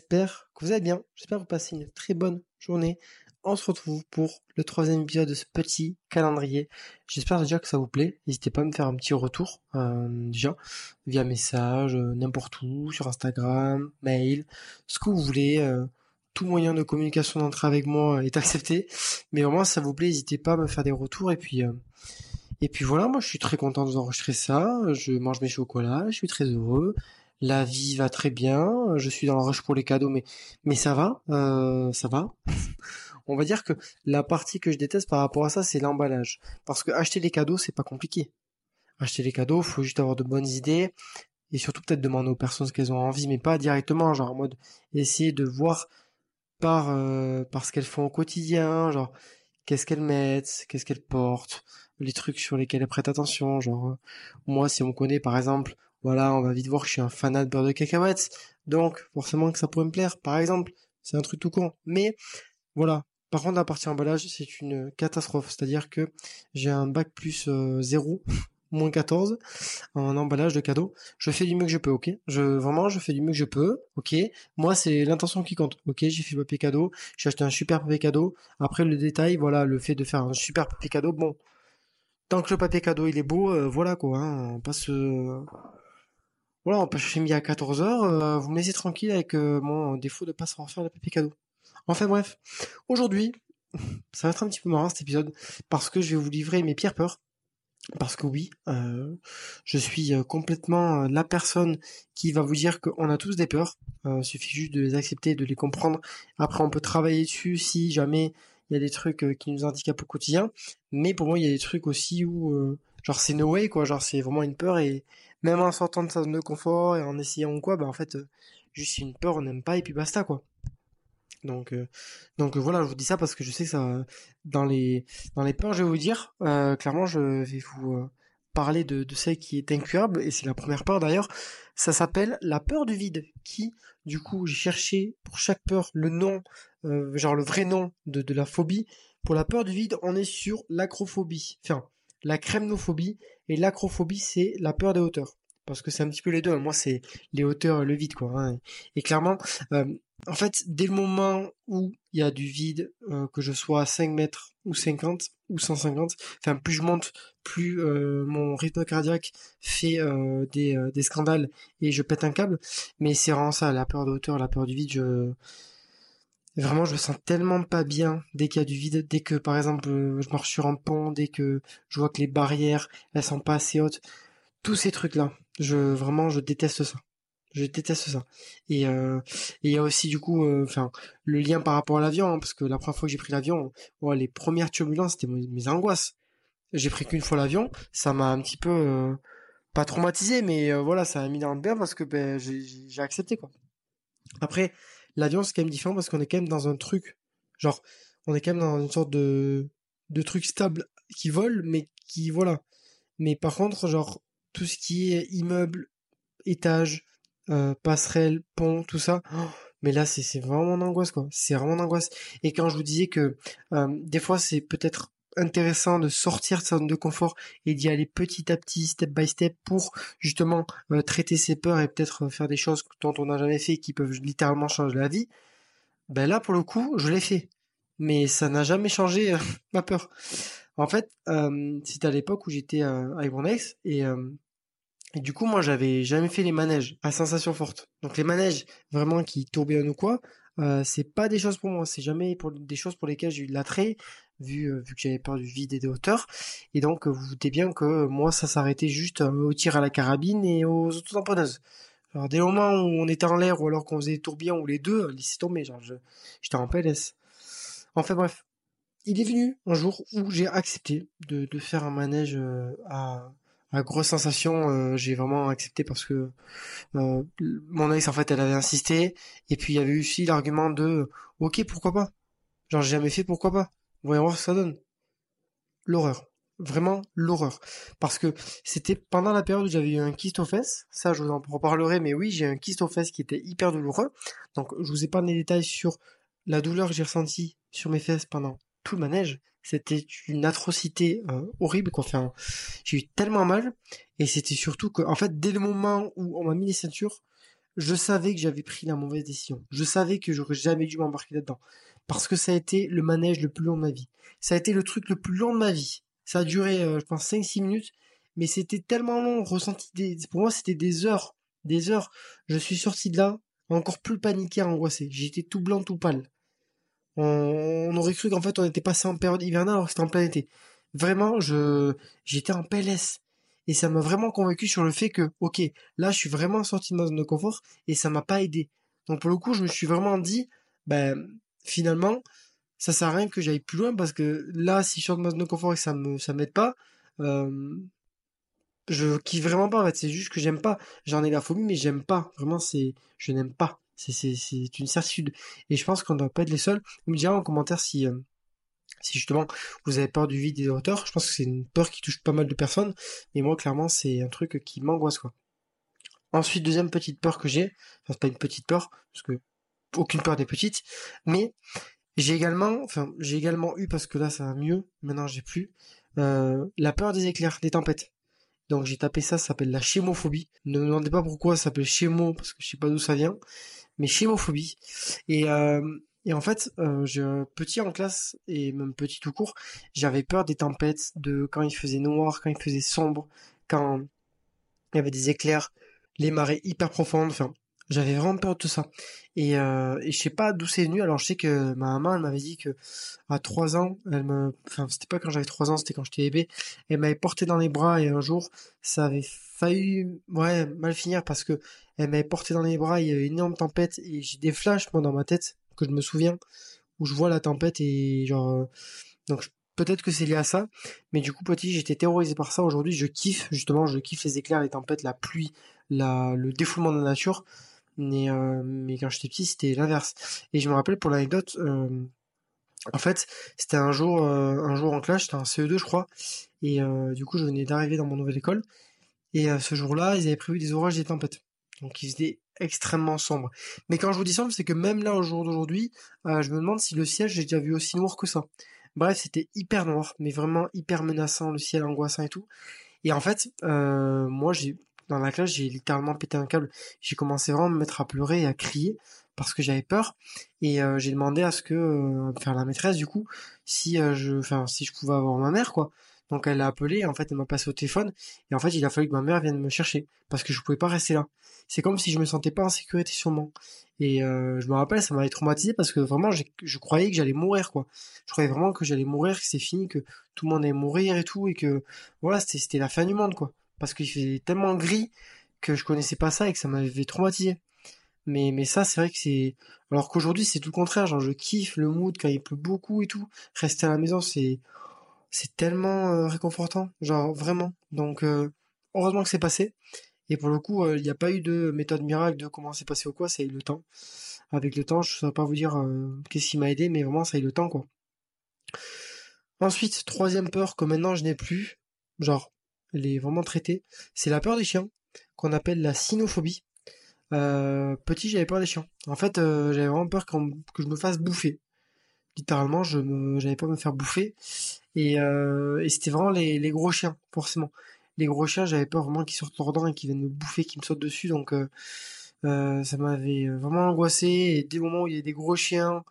j'espère que vous allez bien. J'espère que vous passez une très bonne journée. On se retrouve pour le troisième épisode de ce petit calendrier. J'espère déjà que ça vous plaît. N'hésitez pas à me faire un petit retour, euh, déjà, via message, euh, n'importe où, sur Instagram, mail, ce que vous voulez. Euh, tout moyen de communication d'entrée avec moi est accepté. Mais vraiment, si ça vous plaît, n'hésitez pas à me faire des retours. Et puis, et puis voilà, moi je suis très content de vous enregistrer ça. Je mange mes chocolats, je suis très heureux la vie va très bien, je suis dans le rush pour les cadeaux, mais mais ça va, euh, ça va. On va dire que la partie que je déteste par rapport à ça, c'est l'emballage, parce que acheter les cadeaux, c'est pas compliqué. Acheter les cadeaux, faut juste avoir de bonnes idées et surtout peut-être demander aux personnes ce qu'elles ont envie, mais pas directement, genre en mode essayer de voir par euh, ce qu'elles font au quotidien, genre qu'est-ce qu'elles mettent, qu'est-ce qu'elles portent, les trucs sur lesquels elles prêtent attention, genre euh, moi si on connaît par exemple voilà, on va vite voir que je suis un fanat de beurre de cacahuètes, donc forcément que ça pourrait me plaire, par exemple. C'est un truc tout con. Mais voilà. Par contre, la partie emballage, c'est une catastrophe. C'est-à-dire que j'ai un bac plus 0, euh, moins 14, en emballage de cadeaux. Je fais du mieux que je peux, ok? Je, Vraiment, je fais du mieux que je peux, ok? Moi, c'est l'intention qui compte, ok? J'ai fait le papier cadeau, j'ai acheté un super papier cadeau. Après, le détail, voilà, le fait de faire un super papier cadeau, bon... Tant que le papier cadeau il est beau, euh, voilà quoi, hein, on passe voilà, on peut chercher mis à 14h, euh, vous me laissez tranquille avec euh, mon défaut de pas savoir faire le papier cadeau. Enfin bref, aujourd'hui, ça va être un petit peu marrant cet épisode, parce que je vais vous livrer mes pires peurs. Parce que oui, euh, je suis complètement la personne qui va vous dire qu'on a tous des peurs. il suffit juste de les accepter, de les comprendre. Après, on peut travailler dessus si jamais il y a des trucs qui nous handicapent au quotidien. Mais pour moi, il y a des trucs aussi où, genre, c'est no way, quoi. Genre, c'est vraiment une peur et même en sortant de sa zone de confort et en essayant quoi, bah en fait, euh, juste une peur, on n'aime pas et puis basta quoi. Donc, euh, donc voilà, je vous dis ça parce que je sais que ça, dans les, dans les peurs, je vais vous dire, euh, clairement, je vais vous parler de, de celle qui est incurable et c'est la première peur d'ailleurs. Ça s'appelle la peur du vide, qui, du coup, j'ai cherché pour chaque peur le nom, genre le vrai nom de, de la phobie. Pour la peur du vide, on est sur l'acrophobie. Enfin, la crémnophobie et l'acrophobie c'est la peur des hauteurs. Parce que c'est un petit peu les deux moi c'est les hauteurs le vide quoi hein. et clairement euh, en fait dès le moment où il y a du vide euh, que je sois à 5 mètres ou 50 ou 150 enfin plus je monte plus euh, mon rythme cardiaque fait des, des scandales et je pète un câble. Mais c'est vraiment ça la peur de hauteur la peur du vide je vraiment, je me sens tellement pas bien dès qu'il y a du vide, dès que, par exemple, euh, je marche sur un pont, dès que je vois que les barrières, elles sont pas assez hautes. Tous ces trucs-là, je, vraiment, je déteste ça. Je déteste ça. Et euh, il y a aussi du coup, euh, enfin, le lien par rapport à l'avion, hein, parce que la première fois que j'ai pris l'avion, les premières turbulences, c'était mes, angoisses. J'ai pris qu'une fois l'avion, ça m'a un petit peu pas traumatisé, mais voilà, ça m'a mis dans le bain parce que ben, j'ai accepté quoi. Après, L'avion, c'est quand même différent parce qu'on est quand même dans un truc, genre, on est quand même dans une sorte de, de truc stable qui vole, mais qui, voilà. Mais par contre, genre, tout ce qui est immeuble, étage, euh, passerelle, pont, tout ça, oh, mais là, c'est vraiment mon angoisse, quoi. C'est vraiment mon angoisse. Et quand je vous disais que euh, des fois, c'est peut-être intéressant de sortir de sa zone de confort et d'y aller petit à petit, step by step, pour justement euh, traiter ses peurs et peut-être faire des choses dont on n'a jamais fait qui peuvent littéralement changer la vie. Ben là, pour le coup, je l'ai fait. Mais ça n'a jamais changé euh, ma peur. En fait, euh, c'était à l'époque où j'étais avec mon et, du coup, moi, j'avais jamais fait les manèges à sensation forte. Donc les manèges vraiment qui tourbillonnent ou quoi, c'est pas des choses pour moi. C'est jamais des choses pour lesquelles j'ai eu de l'attrait vu, euh, vu que j'avais peur du vide et des hauteurs. Et donc, vous vous doutez bien que moi, ça s'arrêtait juste euh, au tir à la carabine et aux auto-tamponneuses. Alors, des moments où on était en l'air ou alors qu'on faisait des tourbillons ou les deux, laissez tomber, genre, j'étais en PLS. Enfin bref, il est venu un jour où j'ai accepté de, de, faire un manège euh, à, à grosse sensation. j'ai vraiment accepté parce que mon ex, en fait, elle avait insisté. Et puis, il y avait aussi l'argument de, ok, pourquoi pas? Genre, j'ai jamais fait, pourquoi pas Voyons voir ce que ça donne. L'horreur. Vraiment l'horreur. Parce que c'était pendant la période où j'avais eu un kyste aux fesses. Ça, je vous en reparlerai, mais oui, j'ai un kyste aux fesses qui était hyper douloureux. Donc, je vous ai pas des détails sur la douleur que j'ai ressentie sur mes fesses pendant tout le manège. C'était une atrocité euh, horrible. Enfin, j'ai eu tellement mal. Et c'était surtout que, en fait, dès le moment où on m'a mis les ceintures, je savais que j'avais pris la mauvaise décision. Je savais que j'aurais jamais dû m'embarquer là-dedans. Parce que ça a été le manège le plus long de ma vie. Ça a été le truc le plus long de ma vie. Ça a duré, euh, je pense, 5-6 minutes. Mais c'était tellement long, ressenti des, pour moi, c'était des heures. Des heures. Je suis sorti de là, encore plus paniqué, angoissé. J'étais tout blanc, tout pâle. On, aurait cru qu'en fait, on était passé en période hivernale alors que c'était en plein été. Vraiment, je, j'étais en PLS. Et ça m'a vraiment convaincu sur le fait que, ok, là, je suis vraiment sorti de ma zone de confort et ça m'a pas aidé. Donc, pour le coup, je me suis vraiment dit, ben, finalement, ça sert à rien que j'aille plus loin parce que là, si je sors de ma zone de confort et que ça me, ça m'aide pas, euh, je kiffe vraiment pas, en fait. C'est juste que j'aime pas. J'en ai la phobie, mais j'aime pas. Vraiment, c'est, je n'aime pas. C'est, c'est, c'est une certitude. Et je pense qu'on doit pas être les seuls. Vous me direz en commentaire si, euh, si justement vous avez peur du vide et des hauteurs, je pense que c'est une peur qui touche pas mal de personnes, mais moi clairement c'est un truc qui m'angoisse quoi. Ensuite, deuxième petite peur que j'ai, enfin c'est pas une petite peur, parce que aucune peur des petites, mais j'ai également, enfin j'ai également eu, parce que là ça va mieux, maintenant j'ai plus, euh, la peur des éclairs, des tempêtes. Donc j'ai tapé ça, ça s'appelle la chémophobie. Ne me demandez pas pourquoi ça s'appelle chémo, parce que je sais pas d'où ça vient, mais chémophobie. Et euh, et en fait, euh, je, petit en classe et même petit tout court, j'avais peur des tempêtes, de quand il faisait noir, quand il faisait sombre, quand il y avait des éclairs, les marées hyper profondes. Enfin, j'avais vraiment peur de tout ça. Et, euh, et je sais pas d'où c'est venu. Alors je sais que ma maman, elle m'avait dit que à trois ans, elle me, enfin c'était pas quand j'avais trois ans, c'était quand j'étais bébé. Elle m'avait porté dans les bras et un jour, ça avait failli, ouais, mal finir parce que elle m'avait porté dans les bras. Il y avait une énorme tempête et j'ai des flashs moi dans ma tête que je me souviens où je vois la tempête et genre euh, donc peut-être que c'est lié à ça mais du coup petit j'étais terrorisé par ça aujourd'hui je kiffe justement je kiffe les éclairs les tempêtes la pluie le défoulement de la nature mais euh, mais quand j'étais petit c'était l'inverse et je me rappelle pour l'anecdote euh, en fait c'était un jour un jour en classe c'était un CE2 je crois et du coup je venais d'arriver dans mon nouvelle école et ce jour-là ils avaient prévu des orages et des tempêtes donc il faisait extrêmement sombre. Mais quand je vous dis sombre, c'est que même là, au jour d'aujourd'hui, euh, je me demande si le ciel, j'ai déjà vu aussi noir que ça. Bref, c'était hyper noir, mais vraiment hyper menaçant, le ciel angoissant et tout. Et en fait, euh, moi, j'ai dans la classe, j'ai littéralement pété un câble. J'ai commencé vraiment à me mettre à pleurer et à crier parce que j'avais peur. Et euh, j'ai demandé à ce que, faire la maîtresse du coup, si je, enfin, si je pouvais avoir ma mère, quoi. Donc elle l'a appelé, en fait elle m'a passé au téléphone, et en fait il a fallu que ma mère vienne me chercher, parce que je pouvais pas rester là. C'est comme si je me sentais pas en sécurité moi. Et euh, je me rappelle, ça m'avait traumatisé parce que vraiment je croyais que j'allais mourir quoi. Je croyais vraiment que j'allais mourir, que c'est fini, que tout le monde allait mourir et tout, et que voilà c'était la fin du monde quoi. Parce qu'il faisait tellement gris que je connaissais pas ça et que ça m'avait traumatisé. Mais, mais ça, c'est vrai que c'est, alors qu'aujourd'hui, c'est tout le contraire. Genre, je kiffe le mood quand il pleut beaucoup et tout. Rester à la maison, c'est, c'est tellement euh, réconfortant, genre vraiment. Donc euh, heureusement que c'est passé. Et pour le coup, euh, il n'y a pas eu de méthode miracle de comment c'est passé ou quoi, eu le temps. Avec le temps, je ne saurais pas vous dire qu'est-ce qui m'a aidé, mais vraiment ça a eu le temps quoi. Ensuite, troisième peur que maintenant je n'ai plus, genre, elle est vraiment traitée, c'est la peur des chiens, qu'on appelle la cynophobie. petit, j'avais peur des chiens. En fait, j'avais vraiment peur que je me fasse bouffer. Littéralement je me j'avais pas me faire bouffer. Et, euh, c'était vraiment les, les, gros chiens forcément. Les gros chiens j'avais peur vraiment qu'ils sortent leurs dents et qu'ils viennent me bouffer qu'ils me sautent dessus. Donc euh, euh, ça m'avait vraiment angoissé. Et des moments où il y a des gros chiens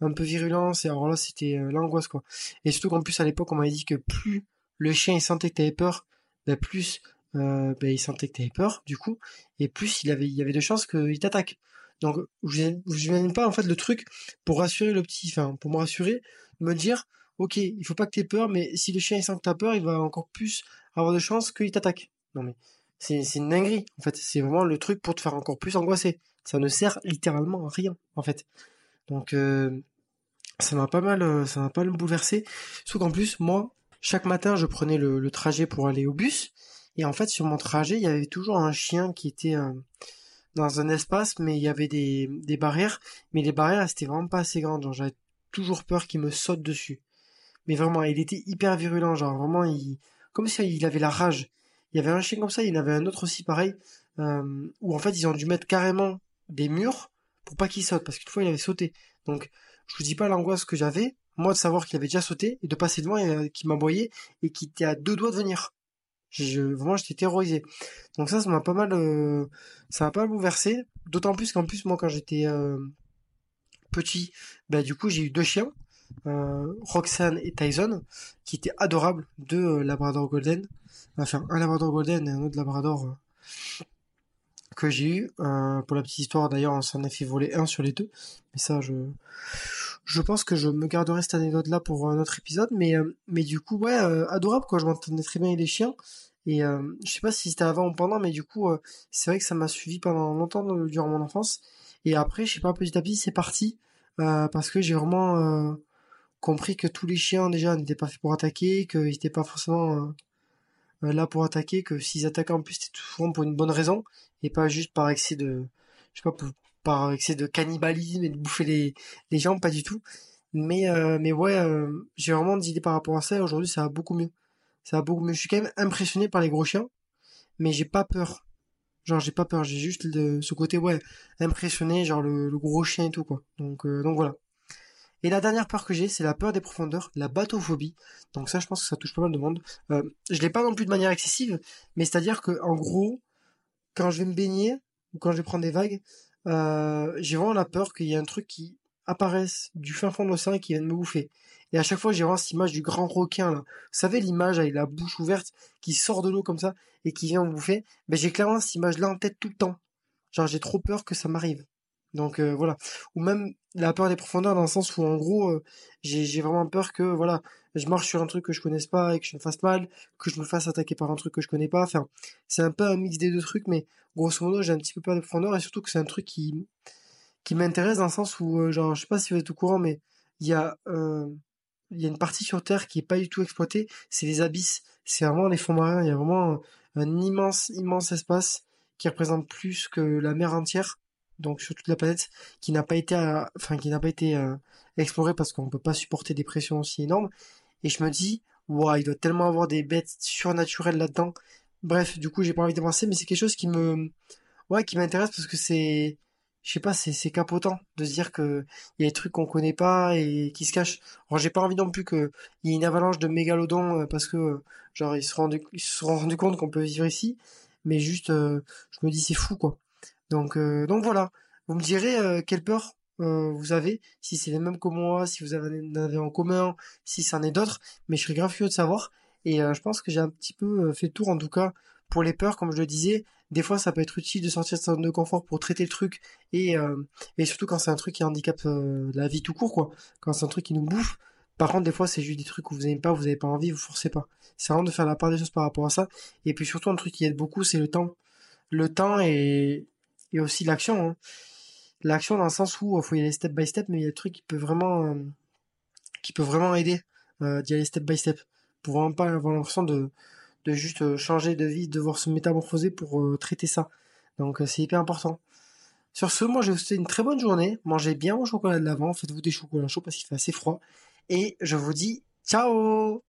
un peu virulents et alors là c'était l'angoisse quoi. Et surtout qu'en plus à l'époque on m'avait dit que plus le chien il sentait que t'avais peur bah plus bah, il sentait que t'avais peur du coup et plus il avait il y avait de chances qu'il t'attaque donc, je n'imagine pas en fait le truc pour rassurer le petit, enfin pour me rassurer, me dire, ok, il faut pas que tu aies peur, mais si le chien il sent que as peur, il va encore plus avoir de chances qu'il t'attaque. Non mais c'est une dinguerie. En fait, c'est vraiment le truc pour te faire encore plus angoisser. Ça ne sert littéralement à rien en fait. Donc euh, ça m'a pas mal, euh, ça m'a pas mal bouleversé. Sauf qu'en plus, moi, chaque matin, je prenais le, trajet pour aller au bus. Et en fait, sur mon trajet, il y avait toujours un chien qui était euh, dans un espace, mais il y avait des, barrières, mais les barrières, c'était vraiment pas assez grandes, j'avais toujours peur qu'il me saute dessus. Mais vraiment, il était hyper virulent, genre vraiment, il, comme si il avait la rage. Il y avait un chien comme ça, il en avait un autre aussi pareil, euh, où en fait ils ont dû mettre carrément des murs pour pas qu'il saute, parce qu'une fois il avait sauté. Donc, je vous dis pas l'angoisse que j'avais, moi de savoir qu'il avait déjà sauté, et de passer devant, et euh, qu'il m'aboyait, et qu'il était à deux doigts de venir. Vraiment, j'étais terrorisé. Donc ça, ça m'a pas mal, euh, ça m'a pas bouleversé. d'autant plus qu'en plus moi quand j'étais petit, bah du coup j'ai eu deux chiens, Roxane et Tyson, qui étaient adorables, deux Labrador Golden, enfin un Labrador Golden et un autre Labrador que j'ai eu. pour la petite histoire d'ailleurs, on s'en a fait voler un sur les deux, mais ça je je pense que je me garderai cette anecdote-là pour un autre épisode, mais, euh, mais du coup, ouais, euh, adorable, quoi. Je m'entendais très bien avec les chiens. Et euh, je sais pas si c'était avant ou pendant, mais du coup, c'est vrai que ça m'a suivi pendant longtemps durant mon enfance. Et après, je sais pas, petit à petit, c'est parti. parce que j'ai vraiment compris que tous les chiens, déjà, n'étaient pas faits pour attaquer, qu'ils n'étaient pas forcément là pour attaquer, que s'ils attaquaient en plus, c'était souvent pour une bonne raison, et pas juste par excès de... Je sais pas, pour, par excès de cannibalisme et de bouffer les, gens, pas du tout. Mais, euh, mais ouais, euh, j'ai vraiment des idées par rapport à ça aujourd'hui ça va beaucoup mieux. Ça va beaucoup mieux. Je suis quand même impressionné par les gros chiens, mais j'ai pas peur. Genre j'ai pas peur, j'ai juste ce côté ouais, impressionné, genre le, gros chien et tout quoi. Donc, euh, donc voilà. Et la dernière peur que j'ai, c'est la peur des profondeurs, la bathophobie. Donc ça, je pense que ça touche pas mal de monde. Euh, je l'ai pas non plus de manière excessive, mais c'est-à-dire que en gros, quand je vais me baigner ou quand je vais prendre des vagues, euh, j'ai vraiment la peur qu'il y ait un truc qui apparaisse du fin fond de l'océan et qui vienne me bouffer. Et à chaque fois, j'ai vraiment cette image du grand requin, là. Vous savez, l'image avec la bouche ouverte qui sort de l'eau comme ça et qui vient me bouffer? Ben, j'ai clairement cette image-là en tête tout le temps. Genre, j'ai trop peur que ça m'arrive. Donc, euh, voilà. Ou même la peur des profondeurs dans le sens où, en gros, euh, j'ai vraiment peur que, voilà, je marche sur un truc que je connaisse pas et que je me fasse mal, que je me fasse attaquer par un truc que je connais pas. Enfin, c'est un peu un mix des deux trucs, mais grosso modo, j'ai un petit peu peur de profondeur et surtout que c'est un truc qui, qui m'intéresse dans le sens où, euh, genre, je sais pas si vous êtes au courant, mais il y a, euh, il y a une partie sur Terre qui est pas du tout exploitée, c'est les abysses. C'est vraiment les fonds marins. Il y a vraiment un immense, immense espace qui représente plus que la mer entière donc sur toute la planète, qui n'a pas été, enfin qui n'a pas été euh, exploré parce qu'on peut pas supporter des pressions aussi énormes. Et je me dis, waouh, il doit tellement avoir des bêtes surnaturelles là-dedans. Bref, du coup, j'ai pas envie d'avancer, mais c'est quelque chose qui me, ouais, qui m'intéresse parce que c'est, je sais pas, c'est, capotant de se dire que il y a des trucs qu'on connaît pas et qui se cachent. Alors, j'ai pas envie non plus qu'il y ait une avalanche de mégalodons euh, parce que, genre, ils se rendent, se sont rendus compte qu'on peut vivre ici. Mais juste, euh, je me dis, c'est fou, quoi. Donc, euh, donc voilà. Vous me direz quelle peur euh, vous avez, si c'est les mêmes que moi, si vous avez, en avez en commun, si c'en est d'autres, mais je serais grave curieux de savoir. Et euh, je pense que j'ai un petit peu euh, fait tour, en tout cas, pour les peurs, comme je le disais. Des fois, ça peut être utile de sortir de sa zone de confort pour traiter le truc, et, surtout quand c'est un truc qui handicape la vie tout court, quoi. Quand c'est un truc qui nous bouffe. Par contre, des fois, c'est juste des trucs que vous n'aimez pas, vous n'avez pas envie, vous forcez pas. C'est vraiment de faire la part des choses par rapport à ça. Et puis surtout, un truc qui aide beaucoup, c'est le temps. Le temps et, et aussi l'action. Hein l'action dans le sens où il euh, faut y aller step by step, mais il y a des trucs qui peuvent vraiment, euh, qui peut vraiment aider euh, d'y aller step by step, pour vraiment pas avoir l'impression de, de juste changer de vie, de devoir se métamorphoser pour traiter ça. Donc c'est hyper important. Sur ce, moi je vous souhaite une très bonne journée. Mangez bien vos chocolats de l'avant, faites-vous des chocolats chauds parce qu'il fait assez froid. Et je vous dis ciao